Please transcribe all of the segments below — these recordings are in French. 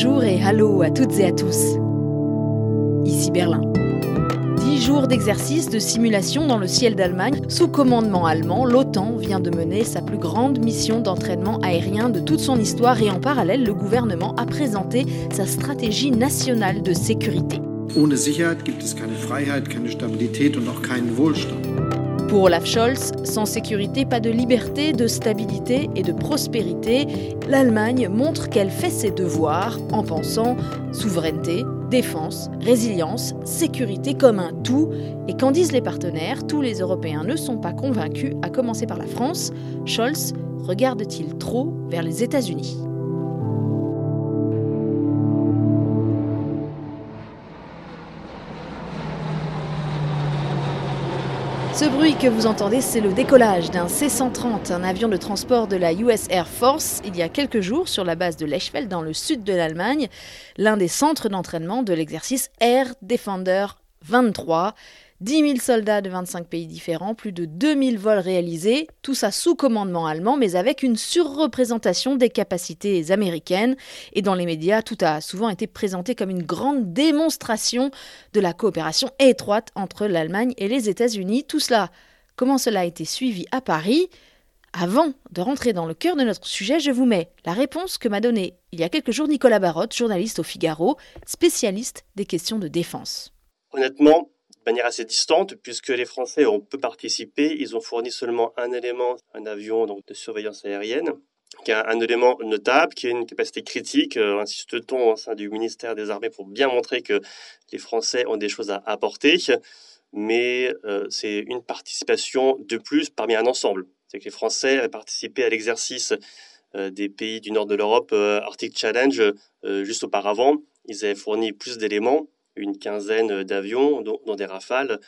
Bonjour et hallo à toutes et à tous. Ici Berlin. Dix jours d'exercice de simulation dans le ciel d'Allemagne. Sous commandement allemand, l'OTAN vient de mener sa plus grande mission d'entraînement aérien de toute son histoire et en parallèle, le gouvernement a présenté sa stratégie nationale de sécurité. Ohne Sicherheit gibt es keine Freiheit, keine Stabilität und auch keinen Wohlstand. Pour Olaf Scholz, sans sécurité, pas de liberté, de stabilité et de prospérité. L'Allemagne montre qu'elle fait ses devoirs en pensant souveraineté, défense, résilience, sécurité comme un tout. Et qu'en disent les partenaires, tous les Européens ne sont pas convaincus, à commencer par la France. Scholz regarde-t-il trop vers les États-Unis? Ce bruit que vous entendez, c'est le décollage d'un C-130, un avion de transport de la US Air Force, il y a quelques jours sur la base de Lechfeld dans le sud de l'Allemagne, l'un des centres d'entraînement de l'exercice Air Defender 23. 10 000 soldats de 25 pays différents, plus de 2000 vols réalisés, tout ça sous commandement allemand, mais avec une surreprésentation des capacités américaines. Et dans les médias, tout a souvent été présenté comme une grande démonstration de la coopération étroite entre l'Allemagne et les États-Unis. Tout cela, comment cela a été suivi à Paris? Avant de rentrer dans le cœur de notre sujet, je vous mets la réponse que m'a donnée il y a quelques jours Nicolas Barotte, journaliste au Figaro, spécialiste des questions de défense. Honnêtement, manière assez distante, puisque les Français ont peu participé. Ils ont fourni seulement un élément, un avion donc, de surveillance aérienne, qui est un, élément notable, qui a une capacité critique, euh, insiste-t-on au sein du ministère des Armées pour bien montrer que les Français ont des choses à apporter, mais euh, c'est une participation de plus parmi un ensemble. C'est que les Français avaient participé à l'exercice euh, des pays du nord de l'Europe, Arctic Challenge, juste auparavant. Ils avaient fourni plus d'éléments une quinzaine d'avions, dont, des rafales.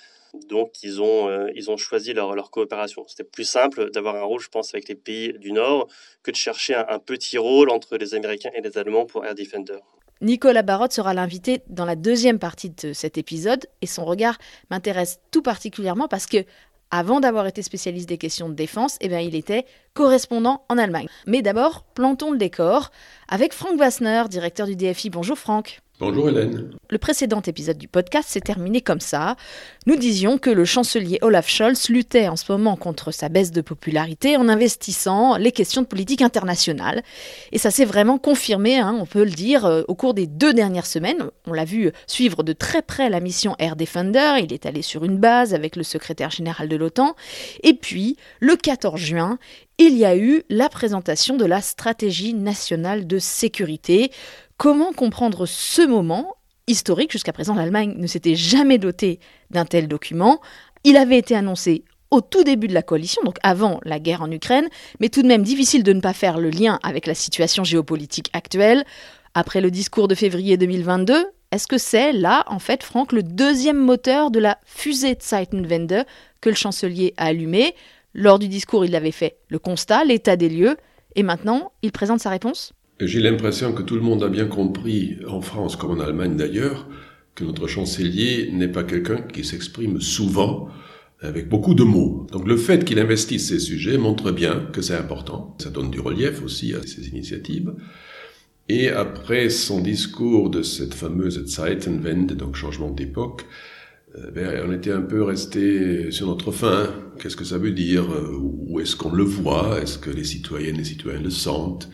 Donc, ils ont, euh, ils ont choisi leur, leur coopération. C'était plus simple d'avoir un rôle, je pense, avec les pays du Nord que de chercher un, petit rôle entre les Américains et les Allemands pour Air Defender. Nicolas Barotte sera l'invité dans la deuxième partie de cet épisode et son regard m'intéresse tout particulièrement parce que avant d'avoir été spécialiste des questions de défense, eh bien, il était correspondant en Allemagne. Mais d'abord, plantons le décor avec Franck Wassner, directeur du DFI. Bonjour Franck. Bonjour Hélène. Le précédent épisode du podcast s'est terminé comme ça. Nous disions que le chancelier Olaf Scholz luttait en ce moment contre sa baisse de popularité en investissant les questions de politique internationale. Et ça s'est vraiment confirmé, hein, on peut le dire, euh, au cours des deux dernières semaines. On l'a vu suivre de très près la mission Air Defender. Il est allé sur une base avec le secrétaire général de l'OTAN. Et puis, le 14 juin, il y a eu la présentation de la stratégie nationale de sécurité Comment comprendre ce moment historique Jusqu'à présent, l'Allemagne ne s'était jamais dotée d'un tel document. Il avait été annoncé au tout début de la coalition, donc avant la guerre en Ukraine, mais tout de même difficile de ne pas faire le lien avec la situation géopolitique actuelle. Après le discours de février 2022, est-ce que c'est là, en fait, Franck, le deuxième moteur de la fusée Zeitenwende que le chancelier a allumé Lors du discours, il avait fait le constat, l'état des lieux, et maintenant, il présente sa réponse? J'ai l'impression que tout le monde a bien compris, en France comme en Allemagne d'ailleurs, que notre chancelier n'est pas quelqu'un qui s'exprime souvent avec beaucoup de mots. Donc le fait qu'il investisse ces sujets montre bien que c'est important. Ça donne du relief aussi à ces initiatives. Et après son discours de cette fameuse Zeitenwende, donc changement d'époque, euh, ben, on était un peu resté sur notre fin. Qu'est-ce que ça veut dire? Où est-ce qu'on le voit? Est-ce que les citoyennes et les citoyens le sentent?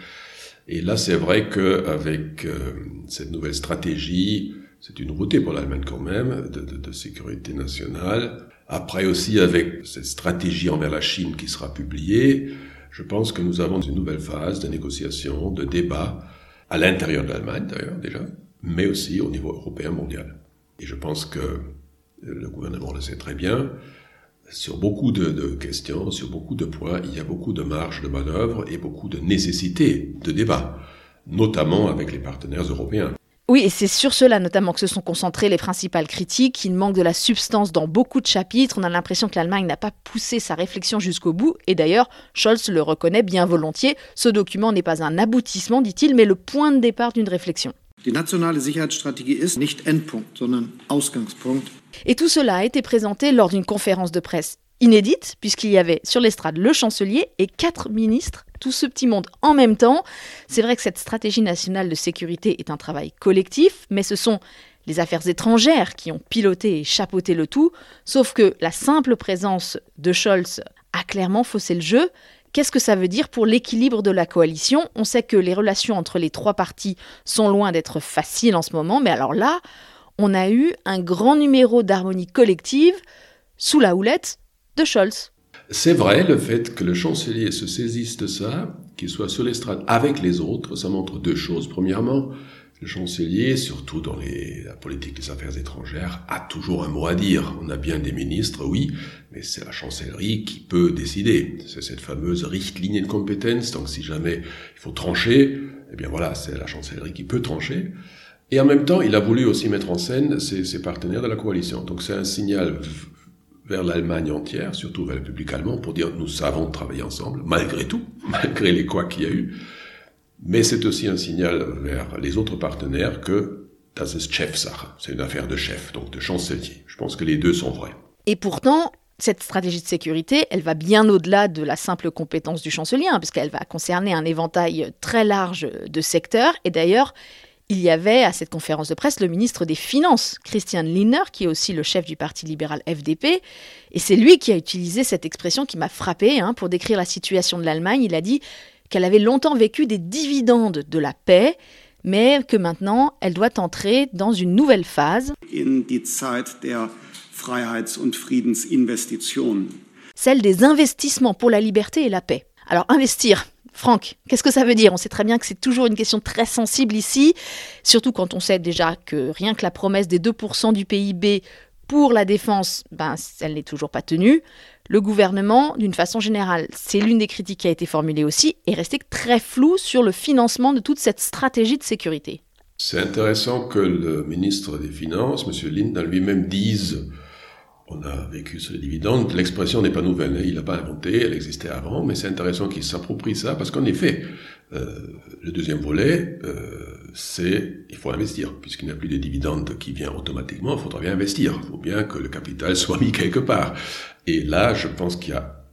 Et là, c'est vrai qu'avec euh, cette nouvelle stratégie, c'est une nouveauté pour l'Allemagne quand même, de, de, de, sécurité nationale. Après aussi, avec cette stratégie envers la Chine qui sera publiée, je pense que nous avons une nouvelle phase de négociation, de débat, à l'intérieur de l'Allemagne d'ailleurs déjà, mais aussi au niveau européen mondial. Et je pense que le gouvernement le sait très bien, sur beaucoup de, questions, sur beaucoup de points, il y a beaucoup de marge de manœuvre et beaucoup de nécessité de débat, notamment avec les partenaires européens. Oui, et c'est sur cela notamment que se sont concentrées les principales critiques. Il manque de la substance dans beaucoup de chapitres. On a l'impression que l'Allemagne n'a pas poussé sa réflexion jusqu'au bout. Et d'ailleurs, Scholz le reconnaît bien volontiers. Ce document n'est pas un aboutissement, dit-il, mais le point de départ d'une réflexion. Die nationale Sicherheitsstrategie ist nicht Endpunkt, sondern Ausgangspunkt. Et tout cela a été présenté lors d'une conférence de presse inédite, puisqu'il y avait sur l'estrade le chancelier et quatre ministres, tout ce petit monde en même temps. C'est vrai que cette stratégie nationale de sécurité est un travail collectif, mais ce sont les affaires étrangères qui ont piloté et chapeauté le tout, sauf que la simple présence de Scholz a clairement faussé le jeu. Qu'est-ce que ça veut dire pour l'équilibre de la coalition? On sait que les relations entre les trois partis sont loin d'être faciles en ce moment, mais alors là, on a eu un grand numéro d'harmonie collective sous la houlette de Scholz. C'est vrai, le fait que le chancelier se saisisse de ça, qu'il soit sur l'estrade avec les autres, ça montre deux choses. Premièrement, le chancelier, surtout dans la politique des affaires étrangères, a toujours un mot à dire. On a bien des ministres, oui, mais c'est la chancellerie qui peut décider. C'est cette fameuse Richtlinie de compétence. Donc si jamais il faut trancher, eh bien voilà, c'est la chancellerie qui peut trancher. Et en même temps, il a voulu aussi mettre en scène ses, partenaires de la coalition. Donc c'est un signal vers l'Allemagne entière, surtout vers le public allemand, pour dire nous savons travailler ensemble, malgré tout, malgré les quoi qu'il y a eu. Mais c'est aussi un signal vers les autres partenaires que das ist Chefsache, c'est une affaire de chef, donc de chancelier. Je pense que les deux sont vrais. Et pourtant, cette stratégie de sécurité, elle va bien au-delà de la simple compétence du chancelier, hein, puisqu'elle va concerner un éventail très large de secteurs. Et d'ailleurs, il y avait à cette conférence de presse le ministre des Finances, Christian Lindner, qui est aussi le chef du parti libéral FDP. Et c'est lui qui a utilisé cette expression qui m'a frappé hein, pour décrire la situation de l'Allemagne. Il a dit qu'elle avait longtemps vécu des dividendes de la paix, mais que maintenant elle doit entrer dans une nouvelle phase. In die Zeit der Freiheits- und Friedensinvestitionen. Celle des investissements pour la liberté et la paix. Alors investir, Franck, qu'est-ce que ça veut dire? On sait très bien que c'est toujours une question très sensible ici, surtout quand on sait déjà que rien que la promesse des 2% du PIB pour la défense, ben, elle n'est toujours pas tenue. Le gouvernement, d'une façon générale, c'est l'une des critiques qui a été formulée aussi, est resté très flou sur le financement de toute cette stratégie de sécurité. C'est intéressant que le ministre des Finances, M. Lindner, lui-même dise on a vécu sur les dividendes. L'expression n'est pas nouvelle, hein. il l'a pas inventée, elle existait avant, mais c'est intéressant qu'il s'approprie ça parce qu'en effet, euh, le deuxième volet, euh, c'est il faut investir puisqu'il n'y a plus de dividendes qui viennent automatiquement, il faudra bien investir. Il faut bien que le capital soit mis quelque part. Et là, je pense qu'il y a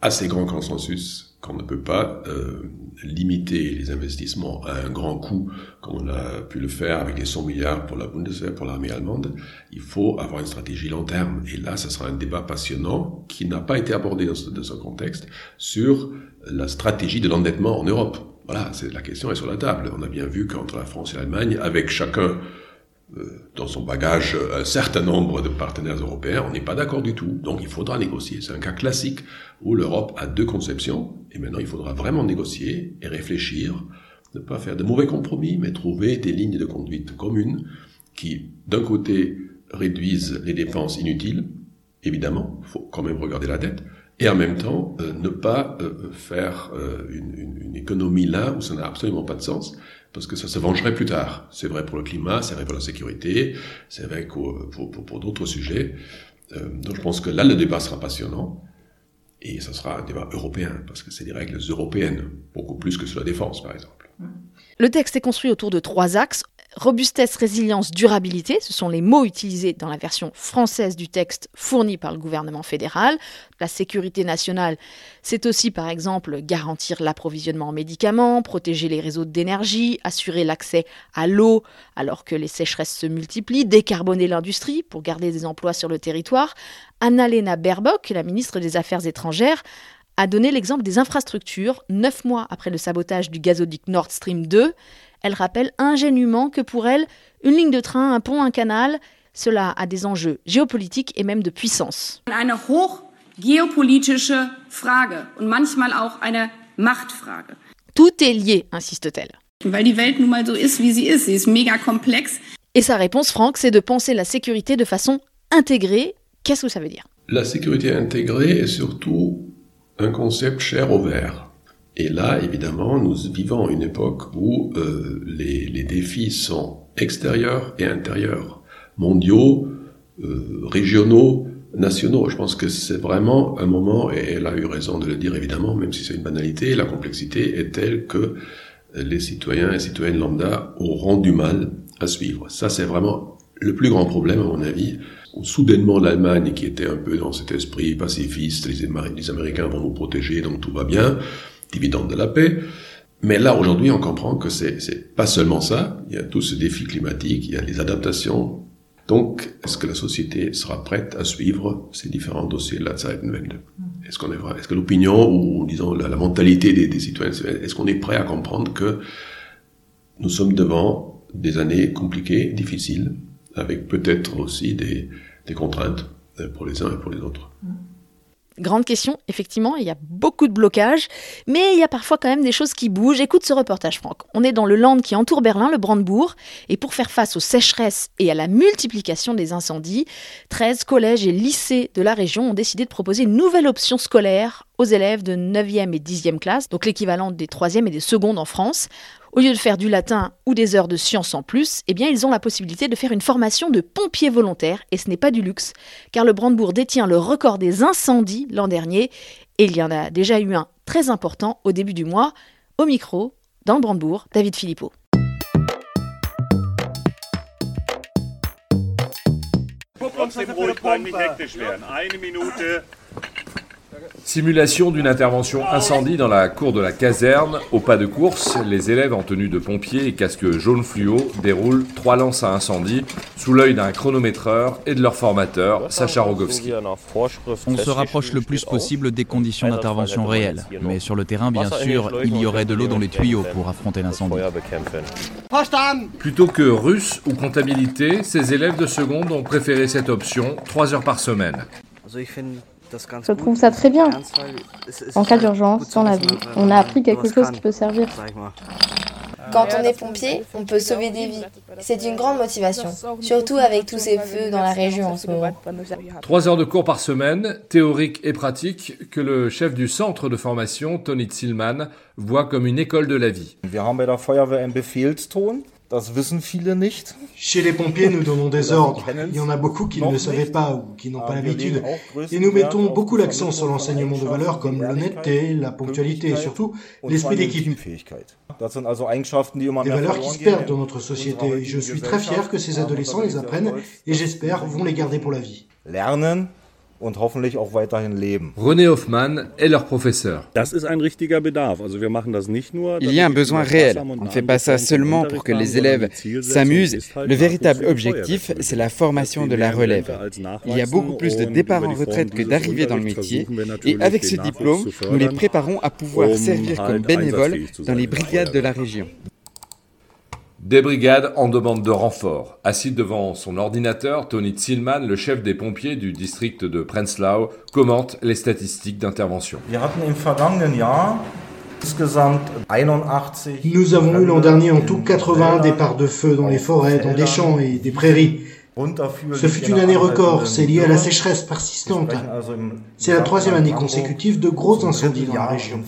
assez grand consensus qu'on ne peut pas euh, limiter les investissements à un grand coût, comme on a pu le faire avec les 100 milliards pour la Bundeswehr, pour l'armée allemande. Il faut avoir une stratégie long terme. Et là, ce sera un débat passionnant qui n'a pas été abordé dans ce, dans ce contexte sur la stratégie de l'endettement en Europe. Voilà, c'est la question est sur la table. On a bien vu qu'entre la France et l'Allemagne, avec chacun dans son bagage un certain nombre de partenaires européens, on n'est pas d'accord du tout. Donc il faudra négocier. C'est un cas classique où l'Europe a deux conceptions et maintenant il faudra vraiment négocier et réfléchir, ne pas faire de mauvais compromis, mais trouver des lignes de conduite communes qui, d'un côté, réduisent les dépenses inutiles, évidemment, il faut quand même regarder la dette, et en même temps euh, ne pas euh, faire euh, une, une, économie là où ça n'a absolument pas de sens, parce que ça se vengerait plus tard. C'est vrai pour le climat, c'est vrai pour la sécurité, c'est vrai pour, pour, d'autres sujets. Euh, donc je pense que là, le débat sera passionnant, et ça sera un débat européen, parce que c'est des règles européennes, beaucoup plus que sur la défense, par exemple. Le texte est construit autour de trois axes. Robustesse, résilience, durabilité, ce sont les mots utilisés dans la version française du texte fourni par le gouvernement fédéral. La sécurité nationale, c'est aussi par exemple garantir l'approvisionnement en médicaments, protéger les réseaux d'énergie, assurer l'accès à l'eau alors que les sécheresses se multiplient, décarboner l'industrie pour garder des emplois sur le territoire. Annalena Baerbock, la ministre des Affaires étrangères, a donné l'exemple des infrastructures, neuf mois après le sabotage du gazoduc Nord Stream 2. Elle rappelle ingénument que pour elle, une ligne de train, un pont, un canal, cela a des enjeux géopolitiques et même de puissance. Eine hochgeopolitische Frage und manchmal auch eine Machtfrage. Tout est lié, insiste-t-elle. Weil die Welt nun mal so ist, wie sie ist. Sie ist méga complexe. Et sa réponse, Franck, c'est de penser la sécurité de façon intégrée. Qu'est-ce que ça veut dire? La sécurité intégrée est surtout un concept cher au vert. Et là, évidemment, nous vivons une époque où euh, les, les, défis sont extérieurs et intérieurs, mondiaux, euh, régionaux, nationaux. Je pense que c'est vraiment un moment, et elle a eu raison de le dire évidemment, même si c'est une banalité, la complexité est telle que les citoyens et citoyennes lambda auront du mal à suivre. Ça, c'est vraiment le plus grand problème, à mon avis. soudainement l'Allemagne, qui était un peu dans cet esprit pacifiste, les, Américains vont nous protéger, donc tout va bien, dividende de la paix. Mais là, aujourd'hui, on comprend que c'est, c'est pas seulement ça. Il y a tout ce défi climatique, il y a les adaptations. Donc, est-ce que la société sera prête à suivre ces différents dossiers de la Zeitenwende Est-ce qu'on est vrai? Est-ce que l'opinion ou, disons, la, la mentalité des, des citoyens, est-ce qu'on est prêt à comprendre que nous sommes devant des années compliquées, difficiles, avec peut-être aussi des, des contraintes pour les uns et pour les autres? Grande question, effectivement, il y a beaucoup de blocages, mais il y a parfois quand même des choses qui bougent. Écoute ce reportage, Franck. On est dans le land qui entoure Berlin, le Brandebourg, et pour faire face aux sécheresses et à la multiplication des incendies, 13 collèges et lycées de la région ont décidé de proposer une nouvelle option scolaire aux élèves de 9e et 10e classe, donc l'équivalent des 3e et des secondes en France. Au lieu de faire du latin ou des heures de sciences en plus, eh bien, ils ont la possibilité de faire une formation de pompiers volontaires, et ce n'est pas du luxe, car le Brandebourg détient le record des incendies l'an dernier, et il y en a déjà eu un très important au début du mois. Au micro, dans le Brandebourg, David Philippot. Simulation d'une intervention incendie dans la cour de la caserne. Au pas de course, les élèves en tenue de pompier et casque jaune fluo déroulent trois lances à incendie sous l'œil d'un chronométreur et de leur formateur, Sacha Rogowski. On se rapproche le plus possible des conditions d'intervention réelles. Mais sur le terrain, bien sûr, il y aurait de l'eau dans les tuyaux pour affronter l'incendie. Plutôt que russe ou comptabilité, ces élèves de seconde ont préféré cette option, trois heures par semaine. Je trouve ça très bien. En cas d'urgence, dans la vie, on a appris quelque chose qui peut servir. Quand on est pompier, on peut sauver des vies. C'est une grande motivation, surtout avec tous ces feux dans la région en ce moment. Trois heures de cours par semaine, théorique et pratique, que le chef du centre de formation, Tony Zillmann, voit comme une école de la vie. Chez les pompiers, nous donnons des ordres. Il y en a beaucoup qui ne le savaient pas ou qui n'ont pas l'habitude. Et nous mettons beaucoup l'accent sur l'enseignement de valeurs comme l'honnêteté, la ponctualité et surtout l'esprit d'équipe. Des valeurs qui se perdent dans notre société. Je suis très fier que ces adolescents les apprennent et j'espère vont les garder pour la vie. Und hoffentlich auch weiterhin leben. René Hoffmann est leur professeur. Il y a un besoin réel. On ne fait pas ça seulement pour que les élèves s'amusent. Le véritable objectif, c'est la formation de la relève. Il y a beaucoup plus de départs en retraite que d'arrivées dans le métier. Et avec ce diplôme, nous les préparons à pouvoir servir comme bénévoles dans les brigades de la région. Des brigades en demande de renfort. Assis devant son ordinateur, Tony Zillmann, le chef des pompiers du district de Prenzlau, commente les statistiques d'intervention. Nous avons eu l'an dernier en tout 80 départs de feu dans les forêts, dans des champs et des prairies. Ce fut une année record, c'est lié à la sécheresse persistante. C'est la troisième année consécutive de gros incendies dans la région.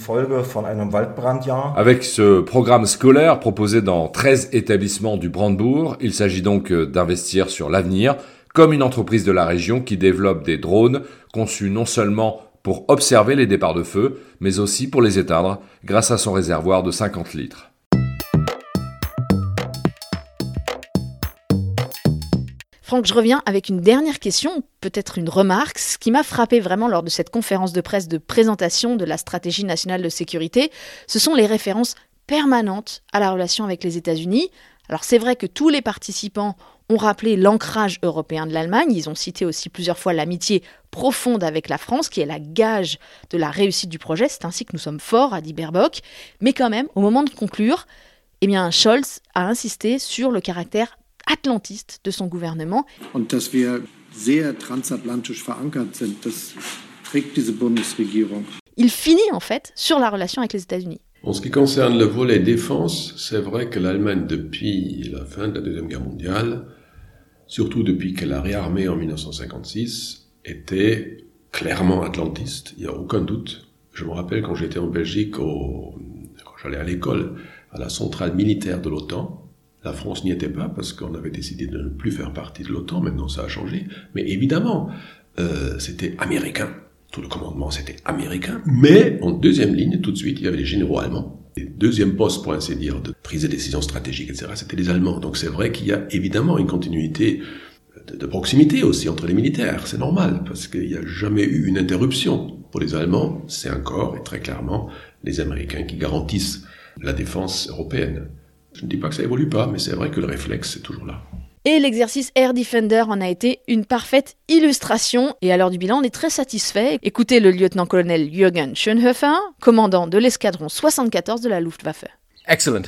Avec ce programme scolaire proposé dans 13 établissements du Brandebourg, il s'agit donc d'investir sur l'avenir, comme une entreprise de la région qui développe des drones conçus non seulement pour observer les départs de feu, mais aussi pour les éteindre grâce à son réservoir de 50 litres. Franck, je reviens avec une dernière question, peut-être une remarque. Ce qui m'a frappé vraiment lors de cette conférence de presse de présentation de la stratégie nationale de sécurité, ce sont les références permanentes à la relation avec les États-Unis. Alors c'est vrai que tous les participants ont rappelé l'ancrage européen de l'Allemagne, ils ont cité aussi plusieurs fois l'amitié profonde avec la France, qui est la gage de la réussite du projet, c'est ainsi que nous sommes forts, a dit Baerbock, mais quand même, au moment de conclure, eh bien, Scholz a insisté sur le caractère atlantiste de son gouvernement. Und dass wir sehr transatlantisch verankert sind, das trägt diese Bundesregierung. Il finit en fait sur la relation avec les États-Unis. En ce qui concerne le volet défense, c'est vrai que l'Allemagne, depuis la fin de la Deuxième Guerre mondiale, surtout depuis qu'elle a réarmé en 1956, était clairement atlantiste, il n'y a aucun doute. Je me rappelle quand j'étais en Belgique, au, quand j'allais à l'école, à la centrale militaire de l'OTAN, la France n'y était pas parce qu'on avait décidé de ne plus faire partie de l'OTAN, maintenant ça a changé. Mais évidemment, euh, c'était américain. Tout le commandement, c'était américain. Mais en deuxième ligne, tout de suite, il y avait les généraux allemands. Les deuxième poste, pour ainsi dire, de prise de décision stratégique, etc., c'était les Allemands. Donc c'est vrai qu'il y a évidemment une continuité de proximité aussi entre les militaires. C'est normal, parce qu'il n'y a jamais eu une interruption. Pour les Allemands, c'est encore et très clairement les Américains qui garantissent la défense européenne. Je ne dis pas que ça évolue pas, mais c'est vrai que le réflexe est toujours là. Et l'exercice Air Defender en a été une parfaite illustration. Et à l'heure du bilan, on est très satisfait. Écoutez le lieutenant-colonel Jürgen Schönhofer, commandant de l'escadron 74 de la Luftwaffe. Excellent.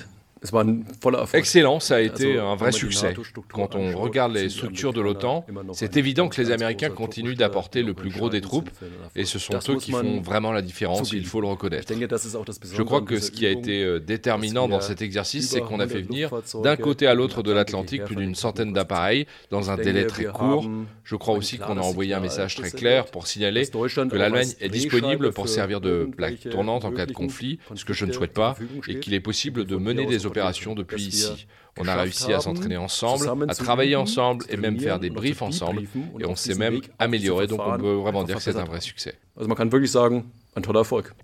Excellent, ça a été un vrai succès. Quand on regarde les structures de l'OTAN, c'est évident que les Américains continuent d'apporter le plus gros des troupes, et ce sont eux qui font vraiment la différence, il faut le reconnaître. Je crois que ce qui a été euh, déterminant dans cet exercice, c'est qu'on a fait venir d'un côté à l'autre de l'Atlantique plus d'une centaine d'appareils dans un délai très court. Je crois aussi qu'on a envoyé un message très clair pour signaler que l'Allemagne est disponible pour servir de plaque tournante en cas de conflit, ce que je ne souhaite pas, et qu'il est possible de mener des opérations depuis ici. On a réussi à s'entraîner ensemble, à travailler ensemble et même faire des briefs ensemble. Et on s'est même amélioré, donc on peut vraiment dire que c'est un vrai succès.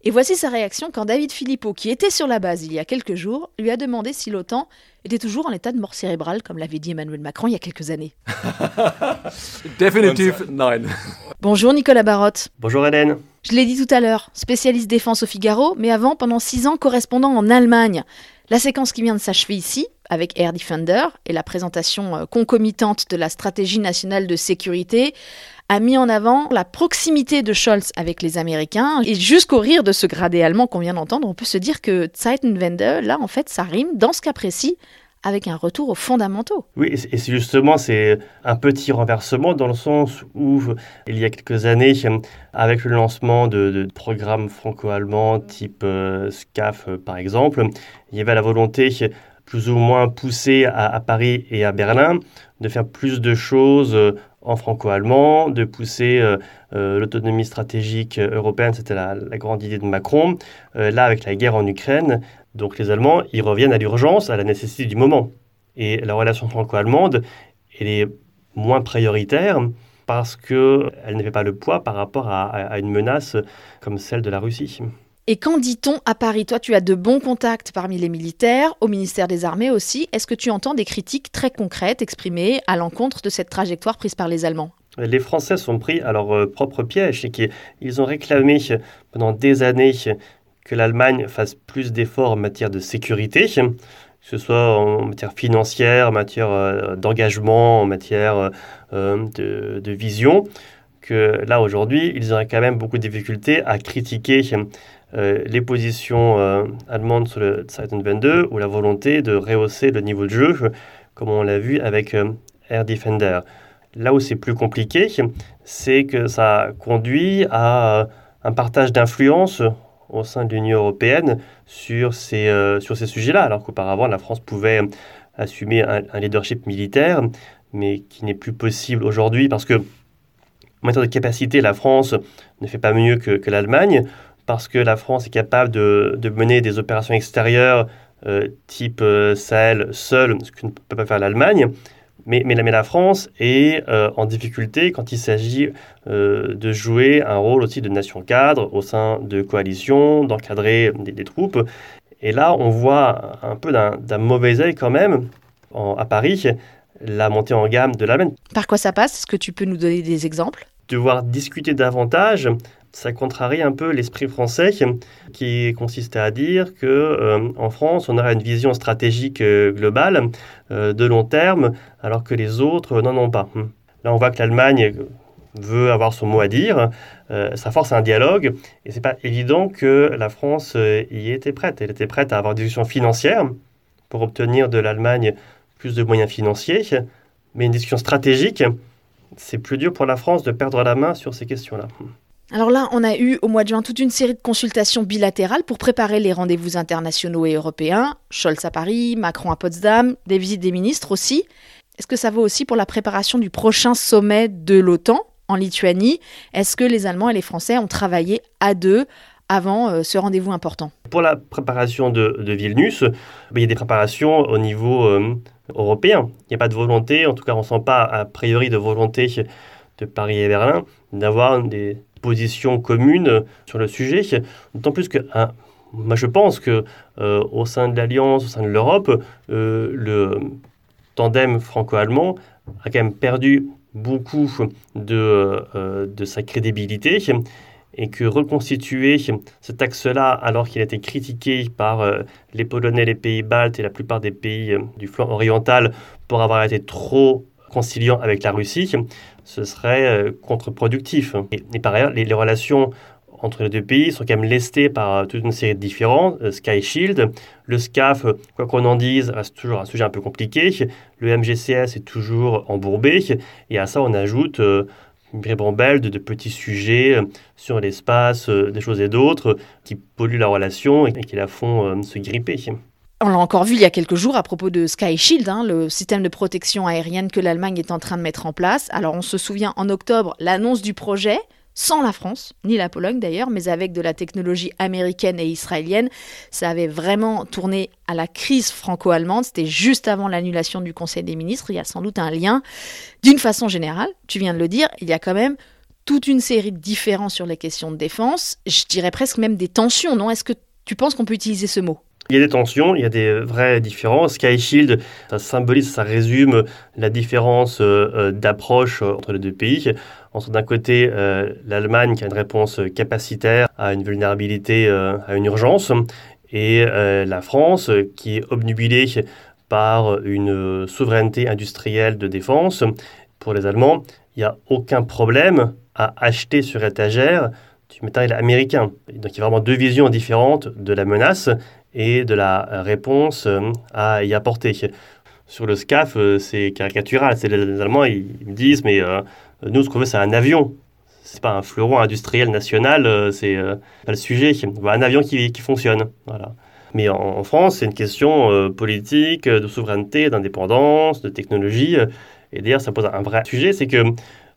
Et voici sa réaction quand David Philippot, qui était sur la base il y a quelques jours, lui a demandé si l'OTAN était toujours en état de mort cérébrale, comme l'avait dit Emmanuel Macron il y a quelques années. Définitif, non. Bonjour Nicolas Barotte. Bonjour Hélène. Je l'ai dit tout à l'heure, spécialiste défense au Figaro, mais avant, pendant six ans, correspondant en Allemagne. La séquence qui vient de s'achever ici, avec Air Defender et la présentation euh, concomitante de la stratégie nationale de sécurité, a mis en avant la proximité de Scholz avec les Américains. Et jusqu'au rire de ce gradé allemand qu'on vient d'entendre, on peut se dire que Zeitenwende, là, en fait, ça rime, dans ce cas précis, avec un retour aux fondamentaux. Oui, et c'est justement, c'est un petit renversement dans le sens où, il y a quelques années, avec le lancement de, programmes franco-allemands type euh, SCAF, euh, par exemple, il y avait la volonté plus ou moins poussée à, Paris et à Berlin de faire plus de choses euh, en franco-allemand, de pousser l'autonomie stratégique européenne, c'était la, grande idée de Macron. là, avec la guerre en Ukraine, donc les Allemands, ils reviennent à l'urgence, à la nécessité du moment. Et la relation franco-allemande, elle est moins prioritaire parce qu'elle ne fait pas le poids par rapport à, une menace comme celle de la Russie. Et qu'en dit-on à Paris? Toi, tu as de bons contacts parmi les militaires, au ministère des Armées aussi. Est-ce que tu entends des critiques très concrètes exprimées à l'encontre de cette trajectoire prise par les Allemands? Les Français sont pris à leur euh, propre piège. Ils ont réclamé pendant des années que l'Allemagne fasse plus d'efforts en matière de sécurité, que ce soit en matière financière, en matière euh, d'engagement, en matière euh, de, vision, que là aujourd'hui, ils auraient quand même beaucoup de difficultés à critiquer euh, les positions allemandes sur le Zeiten 22 ou la volonté de rehausser le niveau de jeu, comme on l'a vu avec Air Defender. Là où c'est plus compliqué, c'est que ça conduit à un partage d'influence au sein de l'Union européenne sur ces, euh, sur ces sujets-là, alors qu'auparavant la France pouvait assumer un, leadership militaire, mais qui n'est plus possible aujourd'hui parce que en matière de capacité, la France ne fait pas mieux que, que l'Allemagne, parce que la France est capable de, de mener des opérations extérieures euh, type euh, Sahel seule, ce que ne peut pas faire l'Allemagne, mais, mais, la France est euh, en difficulté quand il s'agit euh, de jouer un rôle aussi de nation cadre au sein de coalitions, d'encadrer des, troupes. Et là, on voit un peu d'un mauvais œil quand même à Paris la montée en gamme de l'Allemagne. Par quoi ça passe? Est-ce que tu peux nous donner des exemples? Devoir discuter davantage ça contrarie un peu l'esprit français qui consistait à dire que euh, en France, on aurait une vision stratégique euh, globale euh, de long terme, alors que les autres n'en ont pas. Hmm. Là, on voit que l'Allemagne veut avoir son mot à dire, ça force un dialogue, et c'est pas évident que la France y était prête. Elle était prête à avoir des discussions financières pour obtenir de l'Allemagne plus de moyens financiers, mais une discussion stratégique, c'est plus dur pour la France de perdre la main sur ces questions-là. Alors là, on a eu au mois de juin toute une série de consultations bilatérales pour préparer les rendez-vous internationaux et européens. Scholz à Paris, Macron à Potsdam, des visites des ministres aussi. Est-ce que ça vaut aussi pour la préparation du prochain sommet de l'OTAN en Lituanie? Est-ce que les Allemands et les Français ont travaillé à deux avant euh, ce rendez-vous important? Pour la préparation de, Vilnius, il y a des préparations au niveau euh, européen. Il n'y a pas de volonté, en tout cas on ne sent pas a priori de volonté de Paris et Berlin d'avoir des position commune sur le sujet, d'autant plus que hein, moi je pense que euh, au sein de l'Alliance, au sein de l'Europe, euh, le tandem franco-allemand a quand même perdu beaucoup de, de sa crédibilité et que reconstituer cet axe-là, alors qu'il a été critiqué par euh, les Polonais, les pays baltes et la plupart des pays euh, du flanc oriental pour avoir été trop conciliant avec la Russie, ce serait euh, contre-productif. Et, par ailleurs, les, relations entre les deux pays sont quand même lestées par toute une série de différents. Sky Shield, le SCAF, quoi qu'on en dise, reste toujours un sujet un peu compliqué. Le MGCS est toujours embourbé. Et à ça, on ajoute une ribambelle de, petits sujets euh, sur l'espace, euh, des choses et d'autres, qui polluent la relation et qui la font euh, se gripper. On l'a encore vu il y a quelques jours à propos de Sky Shield, hein, le système de protection aérienne que l'Allemagne est en train de mettre en place. Alors on se souvient en octobre l'annonce du projet, sans la France, ni la Pologne d'ailleurs, mais avec de la technologie américaine et israélienne. Ça avait vraiment tourné à la crise franco-allemande. C'était juste avant l'annulation du Conseil des ministres. Il y a sans doute un lien. D'une façon générale, tu viens de le dire, il y a quand même toute une série de différences sur les questions de défense. Je dirais presque même des tensions, non? Est-ce que tu penses qu'on peut utiliser ce mot? Il y a des tensions, il y a des vraies différences. Sky Shield, ça symbolise, ça résume la différence euh, euh, d'approche entre les deux pays. Entre d'un côté euh, l'Allemagne qui a une réponse capacitaire à une vulnérabilité, à une urgence, et la France qui est obnubilée par une souveraineté industrielle de défense. Pour les Allemands, il n'y a aucun problème à acheter sur étagère du matériel américain. Donc il y a vraiment deux visions différentes de la menace et de la réponse euh, à y apporter. Sur le SCAF, euh, c'est caricatural. C'est les Allemands, ils, me disent, mais euh, nous, ce qu'on veut, c'est un avion. C'est pas un fleuron industriel national, c'est pas le sujet. Un avion qui, qui fonctionne. Voilà. Mais en, France, c'est une question politique, de souveraineté, d'indépendance, de technologie. Et d'ailleurs, ça pose un vrai sujet, c'est que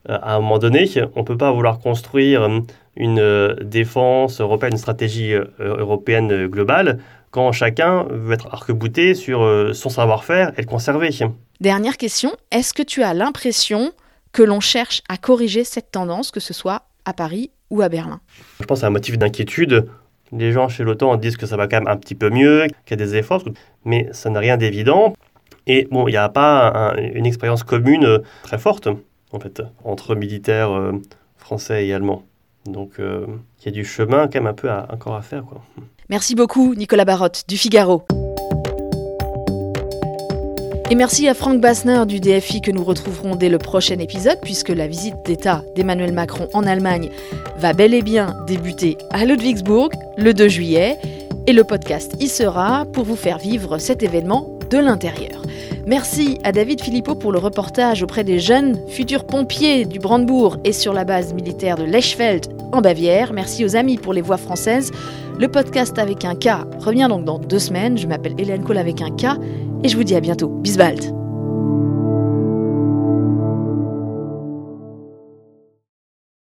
à un moment donné, on ne peut pas vouloir construire une défense européenne, une stratégie européenne globale quand chacun veut être arc-bouté sur euh, son savoir-faire et le conserver. Dernière question, est-ce que tu as l'impression que l'on cherche à corriger cette tendance, que ce soit à Paris ou à Berlin? Je pense c'est un motif d'inquiétude. Les gens chez l'OTAN disent que ça va quand même un petit peu mieux, qu'il y a des efforts, mais ça n'a rien d'évident. Et bon, il n'y a pas une expérience commune euh, très forte, en fait, entre militaires euh, français et allemands. Donc, il y a du chemin quand même un peu encore à faire. Merci beaucoup, Nicolas Barotte, du Figaro. Et merci à Franck Bassner du DFI que nous retrouverons dès le prochain épisode, puisque la visite d'État d'Emmanuel Macron en Allemagne va bel et bien débuter à Ludwigsburg le 2 juillet. Et le podcast y sera pour vous faire vivre cet événement de l'intérieur. Merci à David Philippot pour le reportage auprès des jeunes futurs pompiers du Brandebourg et sur la base militaire de Lechfeld en Bavière. Merci aux amis pour les voix françaises. Le podcast avec un K revient donc dans deux semaines. Je m'appelle Hélène Cole avec un K et je vous dis à bientôt. Bisbald